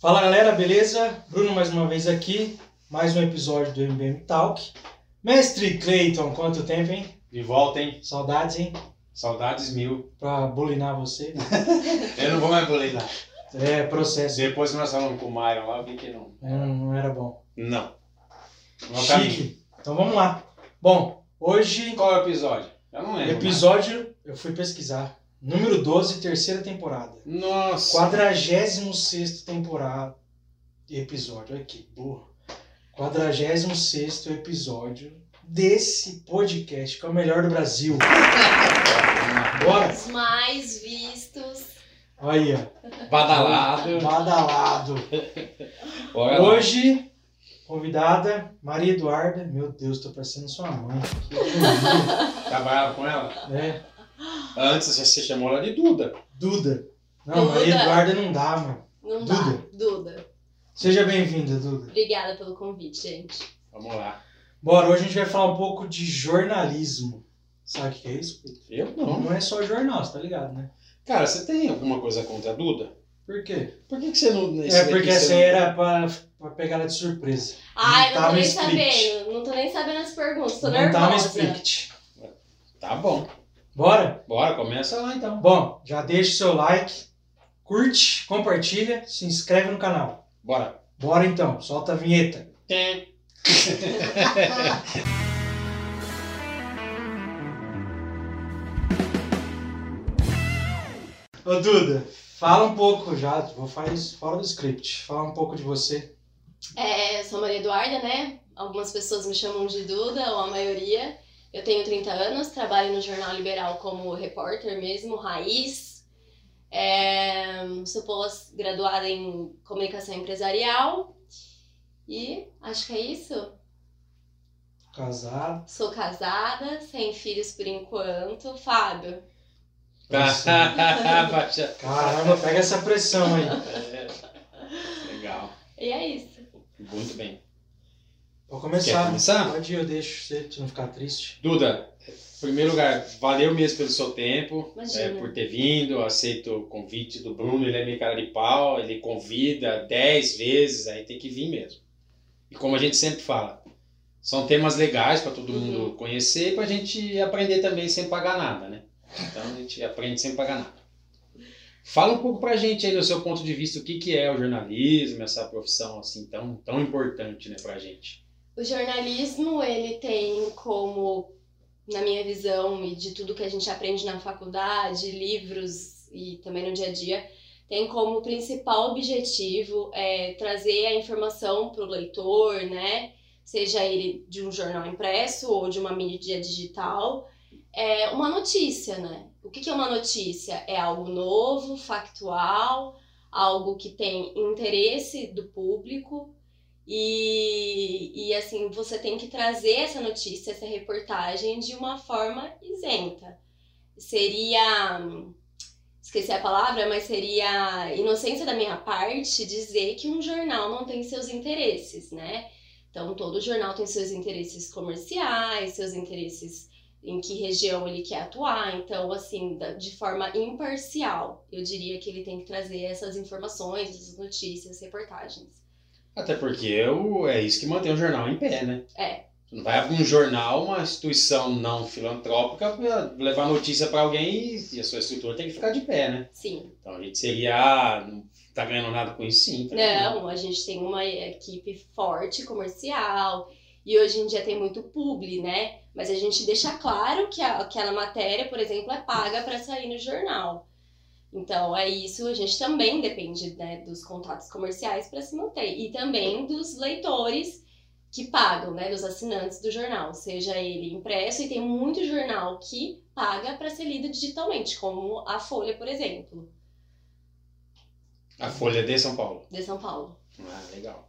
Fala galera, beleza? Bruno mais uma vez aqui, mais um episódio do MBM Talk. Mestre Clayton, quanto tempo, hein? De volta, hein? Saudades, hein? Saudades mil. Pra bulinar você. Eu não vou mais boletar. É, processo. Depois que nós falamos com o Myron lá, eu vi que não. É, Não, era bom. Não. Não o caminho. Chique. Então vamos lá. Bom, hoje, Qual é o episódio? Eu não lembro. episódio, eu fui pesquisar. Número 12, terceira temporada. mais. Nossa. 46 temporada. Episódio, olha que burro. 46 episódio desse podcast, que é o melhor do Brasil. Bora? Os mais vistos. Olha aí, ó. Badalado. Badalado. Hoje, convidada, Maria Eduarda. Meu Deus, tô parecendo sua mãe. Trabalhava com ela? né? Antes você chamou ela de Duda. Duda. Não, Duda. Maria Eduarda não dá, mano. Não Duda. dá. Duda. Seja bem-vinda, Duda. Obrigada pelo convite, gente. Vamos lá. Bora, hoje a gente vai falar um pouco de jornalismo. Sabe o que é isso? Eu Não, não. é só jornal, você tá ligado, né? Cara, você tem alguma coisa contra a Duda? Por quê? Por que, que você não. É porque você essa não- era pra, pra pegar ela de surpresa. Ai, não tava tô nem sabendo. Não tô nem sabendo as perguntas. Tô não tá no nervosa. script. Tá bom. Bora? Bora, começa lá então. Bom, já deixa o seu like, curte, compartilha, se inscreve no canal. Bora. Bora então, solta a vinheta. Tem. Ô Duda, fala um pouco já, vou fazer isso fora do script. Fala um pouco de você. É, eu sou Maria Eduarda, né? Algumas pessoas me chamam de Duda, ou a maioria. Eu tenho 30 anos, trabalho no Jornal Liberal como repórter mesmo, raiz. É, sou pós-graduada em comunicação empresarial. E acho que é isso. Casado. Sou casada, sem filhos por enquanto. Fábio. Caramba, pega essa pressão aí. É. Legal. E é isso. Muito bem. Vou Quer começar. começar? Pode ir, eu deixo você, pra você não ficar triste. Duda, em primeiro lugar, valeu mesmo pelo seu tempo, é, por ter vindo, aceito o convite do Bruno, ele é meio cara de pau, ele convida 10 vezes, aí tem que vir mesmo. E como a gente sempre fala, são temas legais para todo Uhum. mundo conhecer e para a gente aprender também sem pagar nada, né? Então a gente aprende sem pagar nada. Fala um pouco pra gente aí, do seu ponto de vista, o que, que é o jornalismo, essa profissão assim tão, tão importante né, pra gente. O jornalismo, ele tem como, na minha visão e de tudo que a gente aprende na faculdade, livros e também no dia a dia, tem como principal objetivo é, trazer a informação para o leitor, né? Seja ele de um jornal impresso ou de uma mídia digital, é uma notícia, né? O que que é uma notícia? É algo novo, factual, algo que tem interesse do público e, e assim, você tem que trazer essa notícia, essa reportagem de uma forma isenta. Seria. Esqueci a palavra, mas seria inocência da minha parte dizer que um jornal não tem seus interesses, né? Então, todo jornal tem seus interesses comerciais, seus interesses em que região ele quer atuar. Então, assim, de forma imparcial, eu diria que ele tem que trazer essas informações, essas notícias, reportagens. Até porque o- é isso que mantém o jornal em pé, né? É. Não vai abrir um jornal, uma instituição não filantrópica, levar notícia para alguém e, a sua estrutura tem que ficar de pé, né? Sim. Então a gente seria. ah, Não tá ganhando nada com isso, sim. tá ganhando. Não, a gente tem uma equipe forte comercial e hoje em dia tem muito publi, né? Mas a gente deixa claro que a- aquela matéria, por exemplo, é paga para sair no jornal. Então é isso, a gente também depende né, dos contatos comerciais para se manter e também dos leitores que pagam, né, dos assinantes do jornal, seja ele impresso e tem muito jornal que paga para ser lido digitalmente, como a Folha, por exemplo, A Folha de São Paulo. de São Paulo. Ah, legal.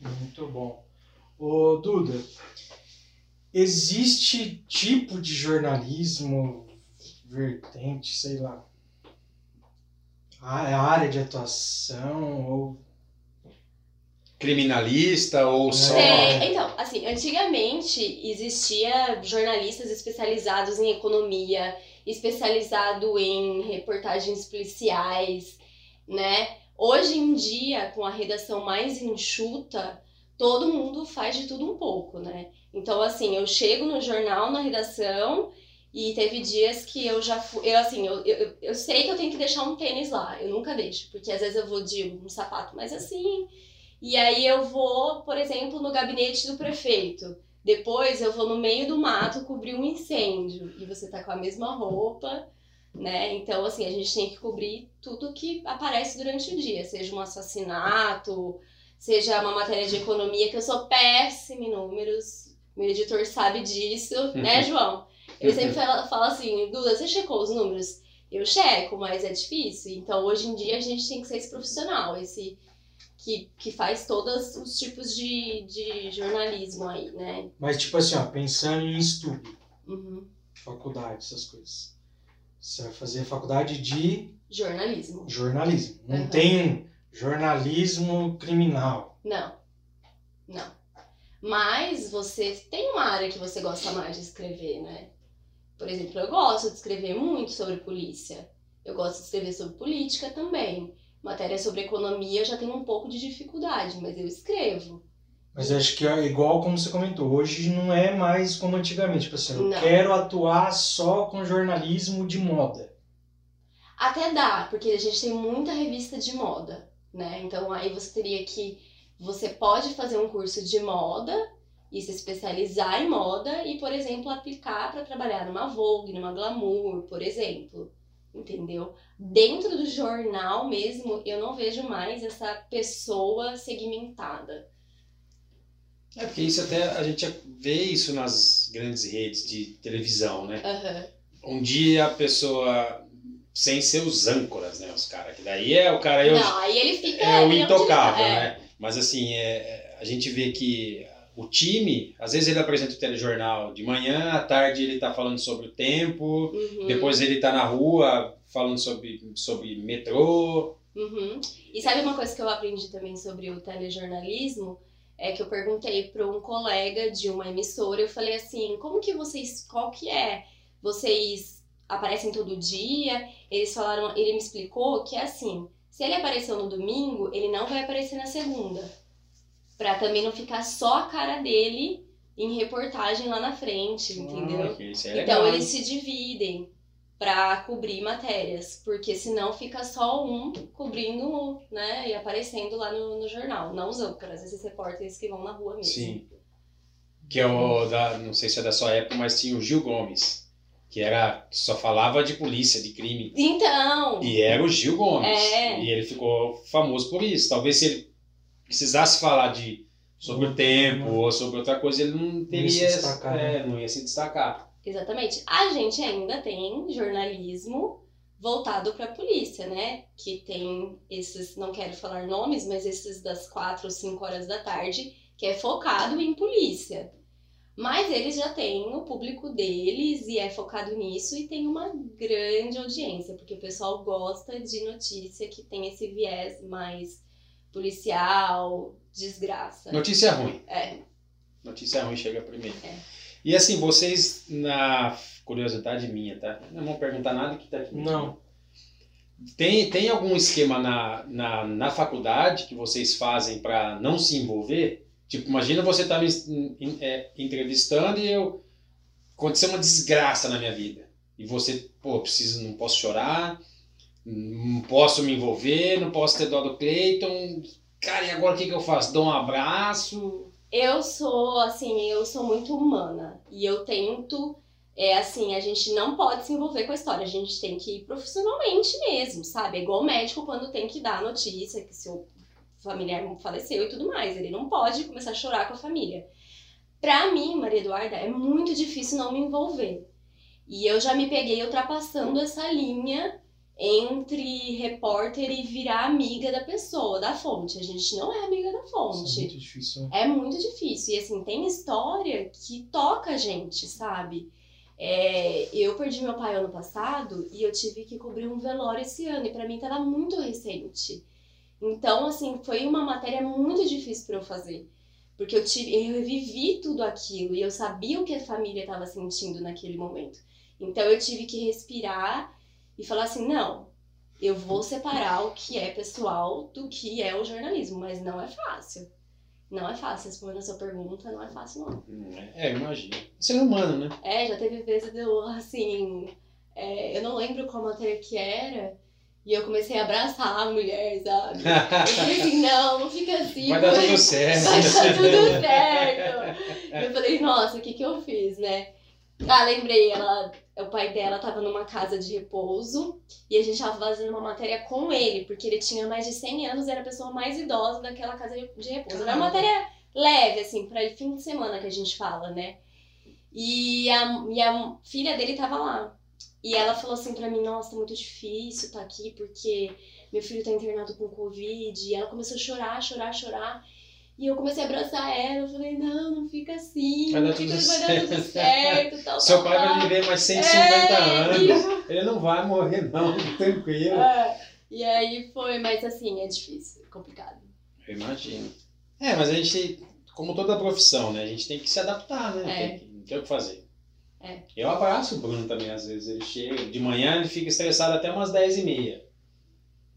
Muito bom. Ô, Duda, existe tipo de jornalismo, vertente, sei lá, a área de atuação ou criminalista ou só. É, então, assim, antigamente existia jornalistas especializados em economia, especializado em reportagens policiais, né? Hoje em dia, com a redação mais enxuta, todo mundo faz de tudo um pouco, né? Então, assim, eu chego no jornal, na redação, e teve dias que eu já fui. Eu, assim, eu, eu, eu sei que eu tenho que deixar um tênis lá, eu nunca deixo, porque às vezes eu vou de um sapato mais assim, e aí eu vou, por exemplo, no gabinete do prefeito. Depois eu vou no meio do mato cobrir um incêndio, e você tá com a mesma roupa né? Então, assim, a gente tem que cobrir tudo que aparece durante o dia, seja um assassinato, seja uma matéria de economia, que eu sou péssima em números, meu editor sabe disso, né, João? Ele sempre fala, fala assim, Duda, você checou os números? Eu checo, mas é difícil. Então, hoje em dia, a gente tem que ser esse profissional, esse que, que faz todos os tipos de, de jornalismo aí, né? Mas, tipo assim, ó, pensando em estudo, Uhum. faculdade, essas coisas. Você vai fazer faculdade de Jornalismo. jornalismo. Não Uhum. tem jornalismo criminal. Não. Não. Mas você tem uma área que você gosta mais de escrever, né? Por exemplo, eu gosto de escrever muito sobre polícia. Eu gosto de escrever sobre política também. Matéria sobre economia eu já tenho um pouco de dificuldade, mas eu escrevo. Mas acho que é igual como você comentou, hoje não é mais como antigamente. Tipo assim, eu Não. quero atuar só com jornalismo de moda. Até dá, porque a gente tem muita revista de moda, né? Então aí você teria que. Você pode fazer um curso de moda e se especializar em moda e, por exemplo, aplicar para trabalhar numa Vogue, numa Glamour, por exemplo. Entendeu? Dentro do jornal mesmo, eu não vejo mais essa pessoa segmentada. É porque isso até a gente vê isso nas grandes redes de televisão, né? Aham. Um dia a pessoa sem ser os âncoras, né? Os caras, que daí é o cara. Eu, Não, aí ele fica. é o intocável, é. né? Mas assim, é, é, a gente vê que o time, às vezes ele apresenta o telejornal de manhã, à tarde ele tá falando sobre o tempo, Uhum. depois ele tá na rua falando sobre, sobre metrô. Uhum. E sabe uma coisa que eu aprendi também sobre o telejornalismo? É que eu perguntei para um colega de uma emissora, eu falei assim, como que vocês, qual que é? Vocês aparecem todo dia? Eles falaram, ele me explicou que é assim, se ele apareceu no domingo, ele não vai aparecer na segunda. Pra também não ficar só a cara dele em reportagem lá na frente, entendeu? Ah, é Então eles se dividem pra cobrir matérias, porque senão fica só um cobrindo, né, e aparecendo lá no, no jornal, não os âncoras, esses repórteres que vão na rua mesmo. Sim. Que é o da, não sei se é da sua época, mas tinha o Gil Gomes, que era só falava de polícia, de crime. Então, E era o Gil Gomes. É. E ele ficou famoso por isso. Talvez se ele precisasse falar de sobre o tempo ou sobre outra coisa, ele não teria. se destacar, é, não ia se destacar. exatamente. A gente ainda tem jornalismo voltado para a polícia, né? Que tem esses, não quero falar nomes, mas esses das quatro ou cinco horas da tarde, que é focado em polícia. Mas eles já têm o público deles e é focado nisso e tem uma grande audiência, porque o pessoal gosta de notícia que tem esse viés mais policial, desgraça. Notícia ruim. É. Notícia ruim chega primeiro. É. E assim, vocês, na curiosidade minha, tá? Não vão perguntar nada que tá aqui. Não. Tem, tem algum esquema na, na, na faculdade que vocês fazem para não se envolver? Tipo, imagina você tá me é, entrevistando e eu aconteceu uma desgraça na minha vida. E você, pô, preciso, não posso chorar, não posso me envolver, não posso ter dó do Cleiton. Cara, e agora o que, que eu faço? Dou um abraço? Eu sou, assim, eu sou muito humana. E eu tento, é assim, a gente não pode se envolver com a história. A gente tem que ir profissionalmente mesmo, sabe? É igual médico quando tem que dar notícia que seu familiar faleceu e tudo mais. Ele não pode começar a chorar com a família. Pra mim, Maria Eduarda, é muito difícil não me envolver. E eu já me peguei ultrapassando essa linha entre repórter e virar amiga da pessoa, da fonte. A gente não é amiga da Isso fonte. é muito difícil. né? É muito difícil. E assim, tem história que toca a gente, sabe? É, eu perdi meu pai ano passado e eu tive que cobrir um velório esse ano. E pra mim tava muito recente. Então, assim, foi uma matéria muito difícil para eu fazer. Porque eu tive, eu vivi tudo aquilo e eu sabia o que a família estava sentindo naquele momento. Então eu tive que respirar e falar assim, não, eu vou separar o que é pessoal do que é o jornalismo, mas não é fácil. Não é fácil responder a sua pergunta, não é fácil não. É, imagina. Ser humano, né? É, já teve vezes eu, assim, é, eu não lembro qual matéria que era, e eu comecei a abraçar a mulher, sabe? Eu falei assim, não, não fica assim. Vai dar tudo certo. Vai dar tudo certo. Eu falei, nossa, o que que eu fiz, né? Ah, lembrei, ela, o pai dela tava numa casa de repouso e a gente tava fazendo uma matéria com ele, porque ele tinha mais de 100 anos e era a pessoa mais idosa daquela casa de de repouso. Era uma matéria leve, assim, pra fim de semana que a gente fala, né? E a, e a filha dele tava lá. E ela falou assim pra mim, nossa, tá muito difícil tá aqui, porque meu filho tá internado com Covid. E ela começou a chorar, chorar, chorar. E eu comecei a abraçar ela, eu falei, não, não fica assim, Vai dar fica, tudo vai dar tudo certo, tal, Seu tal, pai tal. vai viver mais 150 É, anos. isso. Ele não vai morrer, não, tranquilo. É. E aí foi, mas assim, é difícil, é complicado. Eu imagino. É, mas a gente, como toda profissão, né? A gente tem que se adaptar, né? É. Tem não tem o que fazer. É. Eu abraço o Bruno também, às vezes. Ele chega, de manhã ele fica estressado até umas 10 e meia.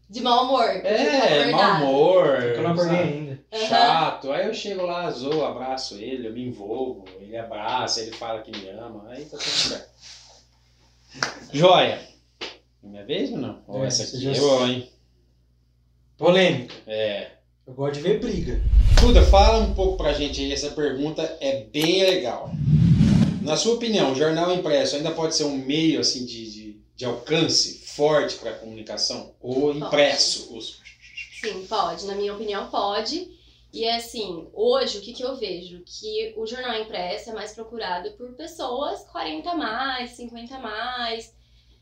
De mau humor. É, mau humor. Eu não acordei ainda. Aham. Chato. Aí eu chego lá, zoo, abraço ele, eu me envolvo, ele abraça, ele fala que me ama, aí tá tudo certo. Joia. Minha vez ou não? Ou É, essa aqui? já- Eu, hein? Polêmica. É. Eu gosto de ver briga. Duda, fala um pouco pra gente aí, essa pergunta é bem legal. Na sua opinião, o jornal impresso ainda pode ser um meio assim de, de, de alcance forte para a comunicação? Ou impresso? Os... Sim, pode. Na minha opinião, pode. E assim, hoje o que, que eu vejo? Que o jornal impresso é mais procurado por pessoas 40 a mais, 50 a mais,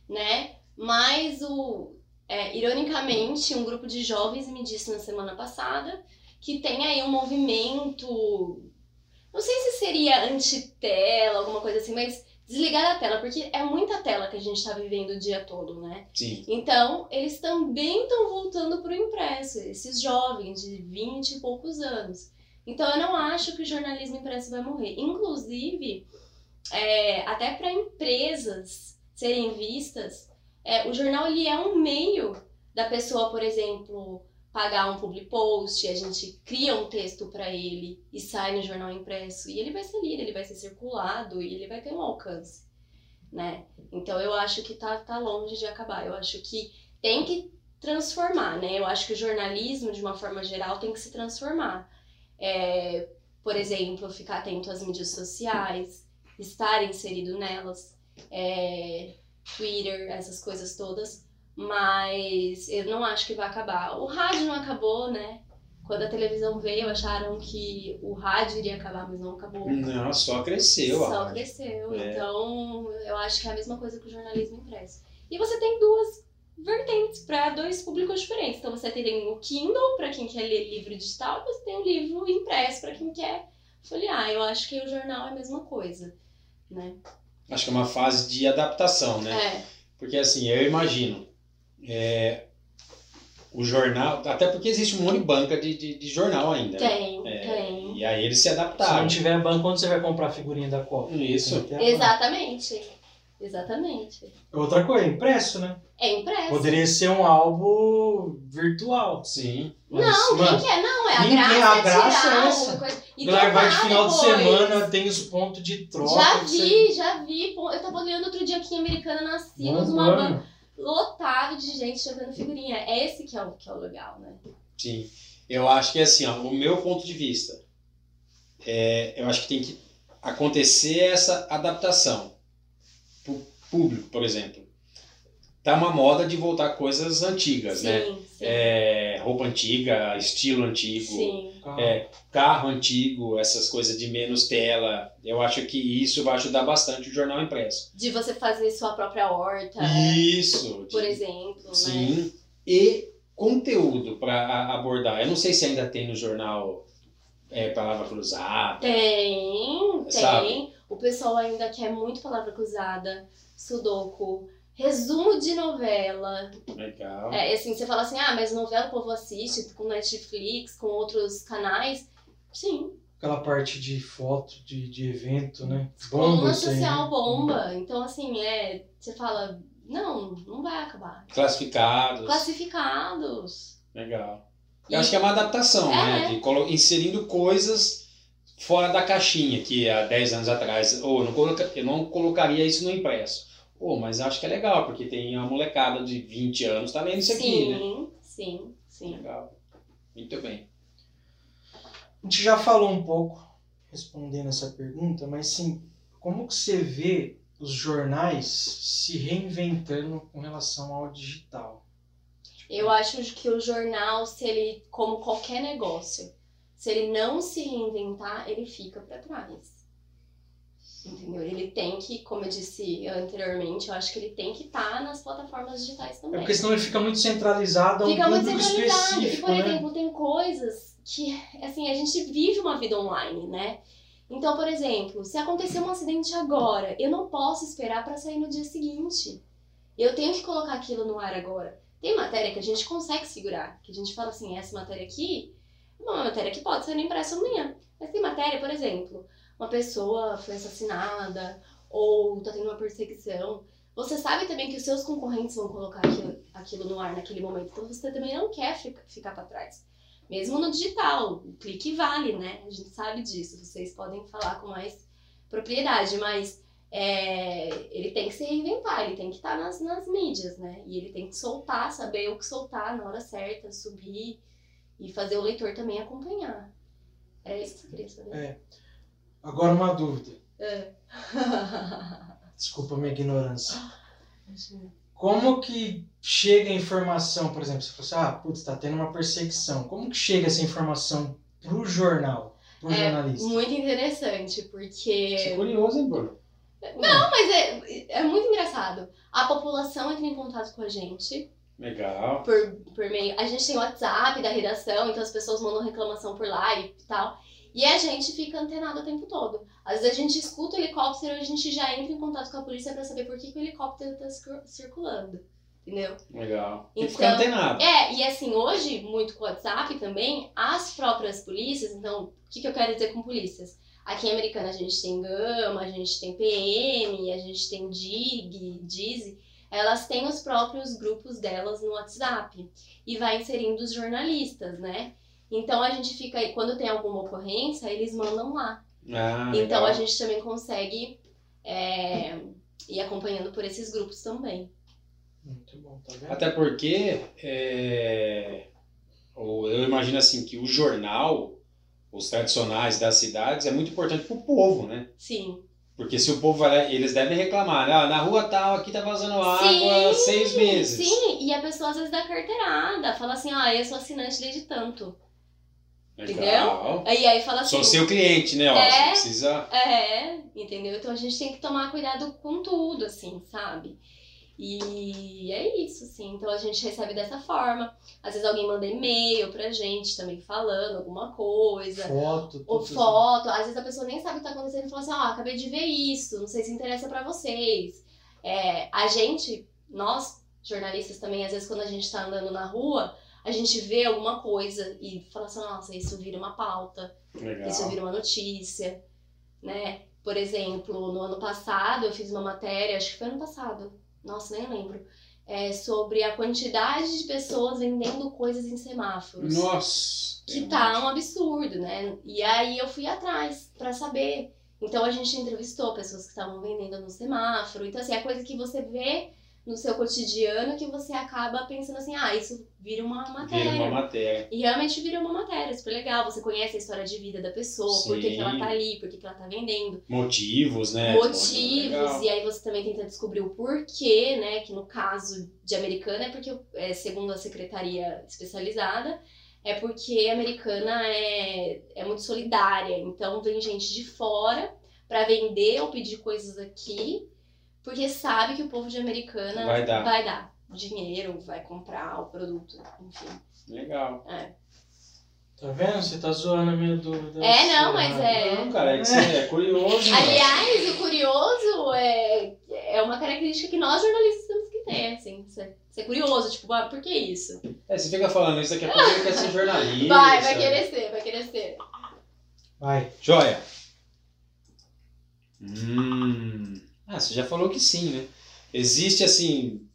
né? Mas o. é, ironicamente, um grupo de jovens me disse na semana passada que tem aí um movimento. Não sei se seria anti-tela, alguma coisa assim, mas desligar a tela, porque é muita tela que a gente tá vivendo o dia todo, né? Sim. Então, eles também estão voltando para o impresso, esses jovens de 20 e poucos anos. Então, eu não acho que o jornalismo impresso vai morrer. Inclusive, é, até para empresas serem vistas, é, o jornal ele é um meio da pessoa, por exemplo, pagar um public post, a gente cria um texto para ele e sai no jornal impresso, e ele vai ser lido, ele vai ser circulado e ele vai ter um alcance, né? Então eu acho que tá, tá longe de acabar. Eu acho que tem que transformar, né? Eu acho que o jornalismo, de uma forma geral, tem que se transformar. É, por exemplo, ficar atento às mídias sociais, estar inserido nelas, é, Twitter, essas coisas todas. Mas eu não acho que vai acabar. O rádio não acabou, né? Quando a televisão veio, acharam que o rádio iria acabar, mas não acabou. Não, só cresceu. Só cresceu. É. Então, eu acho que é a mesma coisa que o jornalismo impresso. E você tem duas vertentes para dois públicos diferentes. Então, você tem o Kindle para quem quer ler livro digital, e você tem o livro impresso para quem quer folhear. Eu acho que o jornal é a mesma coisa, né? Acho que é uma fase de adaptação, né? É, Porque assim, eu imagino. É, o jornal. Até porque existe um monte de banca de, de, de jornal ainda. né? tem, É, tem. E aí eles se Se não adaptaram. tiver banco, quando você vai comprar a figurinha da Copa? Isso. Tem banca. Exatamente. Exatamente. Outra coisa, impresso, né? É impresso. Poderia ser um álbum virtual. Sim. Mas, Não, mano, quem quer? Não, é a ninguém- graça, a é graça tirar é essa. coisa. E Galera, vai de final de depois. semana, tem os pontos de troca. Já que você- vi, já vi. Eu tava olhando outro dia aqui em Americana na Sinos, uma banca lotado de gente jogando figurinha. É esse que é o, que é o legal, né? Sim. Eu acho que assim, ó, o meu ponto de vista, é, eu acho que tem que acontecer essa adaptação pro público, por exemplo. Tá uma moda de voltar coisas antigas, né? Sim, sim. É, roupa antiga, estilo antigo, Sim. é, carro antigo, essas coisas de menos tela. Eu acho que isso vai ajudar bastante o jornal impresso. De você fazer sua própria horta, Isso. por de- exemplo, né? Sim. E conteúdo para abordar. Eu não sei se ainda tem no jornal é, palavra cruzada. Tem, tem. Sabe? O pessoal ainda quer muito palavra cruzada, sudoku, resumo de novela. Legal. É, assim, você fala assim, ah, mas novela o povo assiste com Netflix, com outros canais. Sim, Aquela parte de foto, de, de evento, né? coluna Bomba isso aí, social né? bomba. Então, assim, é. Você fala, não, não vai acabar. Classificados. Classificados. Legal. E- Eu acho que é uma adaptação, É. né? De colo- inserindo coisas fora da caixinha, que há 10 anos atrás, ou eu não, coloca- eu não colocaria isso no impresso. Pô, mas acho que é legal, porque tem uma molecada de 20 anos tá lendo isso aqui, sim, né? sim, sim. Legal. Muito bem. A gente já falou um pouco respondendo essa pergunta, mas sim, como que você vê os jornais se reinventando com relação ao digital? Eu acho que o jornal, se ele, como qualquer negócio, se ele não se reinventar, ele fica para trás. Entendeu? Ele tem que, como eu disse anteriormente, eu acho que ele tem que estar nas plataformas digitais É também. porque senão ele fica muito centralizado a um Fica muito centralizado. E, por né? exemplo, tem coisas que, assim, a gente vive uma vida online, né? Então, por exemplo, se acontecer um acidente agora, eu não posso esperar para sair no dia seguinte. Eu tenho que colocar aquilo no ar agora. Tem matéria que a gente consegue segurar, que a gente fala assim, essa matéria aqui é uma matéria que pode ser no impresso amanhã. Mas tem matéria, por exemplo, uma pessoa foi assassinada ou tá tendo uma perseguição. Você sabe também que os seus concorrentes vão colocar aquilo, aquilo no ar naquele momento. Então você também não quer ficar, para trás. Mesmo no digital, o clique vale, né? A gente sabe disso. Vocês podem falar com mais propriedade, mas é, ele tem que se reinventar, ele tem que estar nas, nas mídias, né? E ele tem que soltar, saber o que soltar na hora certa, subir e fazer o leitor também acompanhar. É isso que eu queria saber. É. Agora uma dúvida. É. Desculpa a minha ignorância. Como que chega a informação, por exemplo, você falou assim, ah, putz, tá tendo uma perseguição. Como que chega essa informação pro jornal, pro É jornalista? muito interessante, porque. Isso é curioso, hein, Bruno? Não, mas é, é muito engraçado. A população entra em contato com a gente Legal. por, por meio. A gente tem o WhatsApp da redação, então as pessoas mandam reclamação por lá e tal. E a gente fica antenado o tempo todo. Às vezes a gente escuta o helicóptero e a gente já entra em contato com a polícia pra saber por que, que o helicóptero tá cir- circulando. Entendeu? Legal. E Então- fica antenado. É, e assim, hoje, muito com o WhatsApp também, as próprias polícias, então, o que, que eu quero dizer com polícias? Aqui em Americana a gente tem Gama, a gente tem PM, a gente tem DIG, DIZI, elas têm os próprios grupos delas no WhatsApp e vai inserindo os jornalistas, né? Então a gente fica aí, quando tem alguma ocorrência, eles mandam lá. Ah, Então legal. a gente também consegue é, ir acompanhando por esses grupos também. Muito bom, tá vendo? Até porque é, o- eu imagino assim que o jornal, os tradicionais das cidades, é muito importante pro povo, né? Sim. Porque se o povo vai lá, eles devem reclamar, ah, na rua tal, aqui tá vazando água há Sim, seis meses. Sim, e a pessoa às vezes dá carteirada, fala assim, ah, eu sou assinante desde tanto. Legal. Aí aí fala assim. Sou seu cliente, né? Ó, É. Precisa. É, entendeu? Então a gente tem que tomar cuidado com tudo, assim, sabe? E é isso, assim. Então a gente recebe dessa forma. Às vezes alguém manda e-mail pra gente também falando alguma coisa. Foto, Ou foto, às vezes a pessoa nem sabe o que tá acontecendo e fala assim, ó, acabei de ver isso, não sei se interessa pra vocês. É, a gente, nós, jornalistas também, às vezes quando a gente tá andando na rua, a gente vê alguma coisa e fala assim, nossa, isso vira uma pauta, Legal. isso vira uma notícia, né? Por exemplo, no ano passado eu fiz uma matéria, acho que foi ano passado, nossa, nem lembro, é, sobre a quantidade de pessoas vendendo coisas em semáforos Nossa. que é tá um absurdo, né? E aí eu fui atrás pra saber. Então a gente entrevistou pessoas que estavam vendendo no semáforo. Então, assim, é coisa que você vê no seu cotidiano que você acaba pensando assim, ah, isso vira uma matéria. Vira uma matéria. E realmente vira uma matéria, super legal. Você conhece a história de vida da pessoa, por que, que ela Sim. tá ali, por que, que ela tá vendendo Motivos, né? motivos, e aí você também tenta descobrir o porquê, né? Que no caso de Americana é porque, é, segundo a secretaria especializada, é porque a Americana é, é muito solidária, então vem gente de fora pra vender ou pedir coisas aqui, porque sabe que o povo de Americana Vai dar. vai dar dinheiro, vai comprar o produto, enfim. Legal. Tá vendo? Você tá zoando a minha dúvida. É, não, mas é- Não, cara, é que você é curioso. Aliás, o curioso é, é é uma característica que nós jornalistas temos que ter, assim. Ser, ser curioso, tipo, ah, por que isso? É, você fica falando isso daqui a pouco ele quer ser jornalista. Vai, vai querer ser, vai querer ser. Vai. Joia. Hum. Ah, você já falou que sim, né? Existe assim,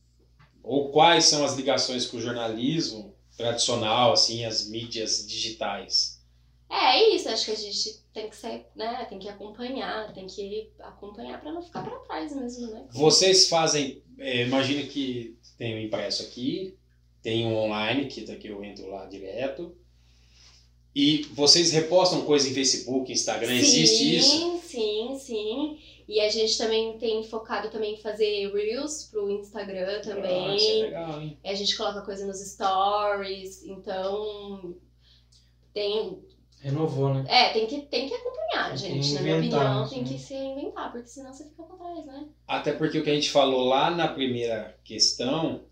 ou quais são as ligações com o jornalismo tradicional, assim, as mídias digitais? É, é isso, acho que a gente tem que ser, né, tem que acompanhar, tem que acompanhar para não ficar para trás mesmo, né? Vocês fazem, é, imagina que tem o impresso aqui, tem o online, que daqui eu entro lá direto, e vocês repostam coisa em Facebook, Instagram, sim, existe isso? Sim, sim, sim. E a gente também tem focado também em fazer Reels pro Instagram também. Ah, isso é legal, hein? A gente coloca coisa nos stories, então tem. Renovou, né? É, tem que, tem que acompanhar, Tem que gente. Na minha opinião, tem sim. que se inventar, porque senão você fica pra trás, né? Até porque o que a gente falou lá na primeira questão,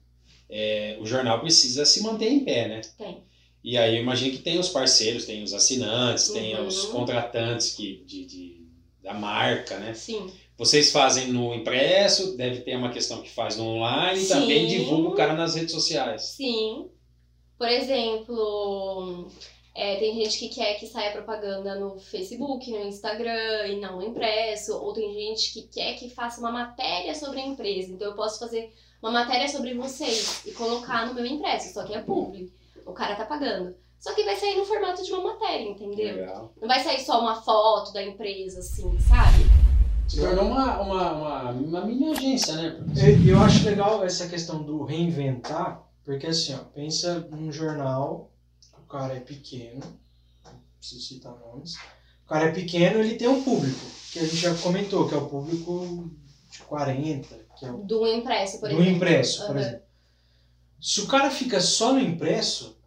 é, o jornal precisa se manter em pé, né? Tem. E aí eu imagino que tem os parceiros, tem os assinantes, tem Uhum. os contratantes que, de, de- da marca, né? Sim. Vocês fazem no impresso, deve ter uma questão que faz no online e Sim. também divulga o cara nas redes sociais. Sim. Por exemplo, é, tem gente que quer que saia propaganda no Facebook, no Instagram e não no impresso, ou tem gente que quer que faça uma matéria sobre a empresa. Então eu posso fazer uma matéria sobre vocês e colocar no meu impresso, só que é público. O cara tá pagando. Só que vai sair no formato de uma matéria, entendeu? Legal. Não vai sair só uma foto da empresa, assim, sabe? Se tornou uma, uma, uma, uma mini agência, né? E eu acho legal essa questão do reinventar, porque assim, ó, pensa num jornal, o cara é pequeno, não preciso citar nomes, o cara é pequeno, ele tem um público, que a gente já comentou, que é o público de 40, que é o Do impresso, por do exemplo. impresso, por exemplo. Se o cara fica só no impresso,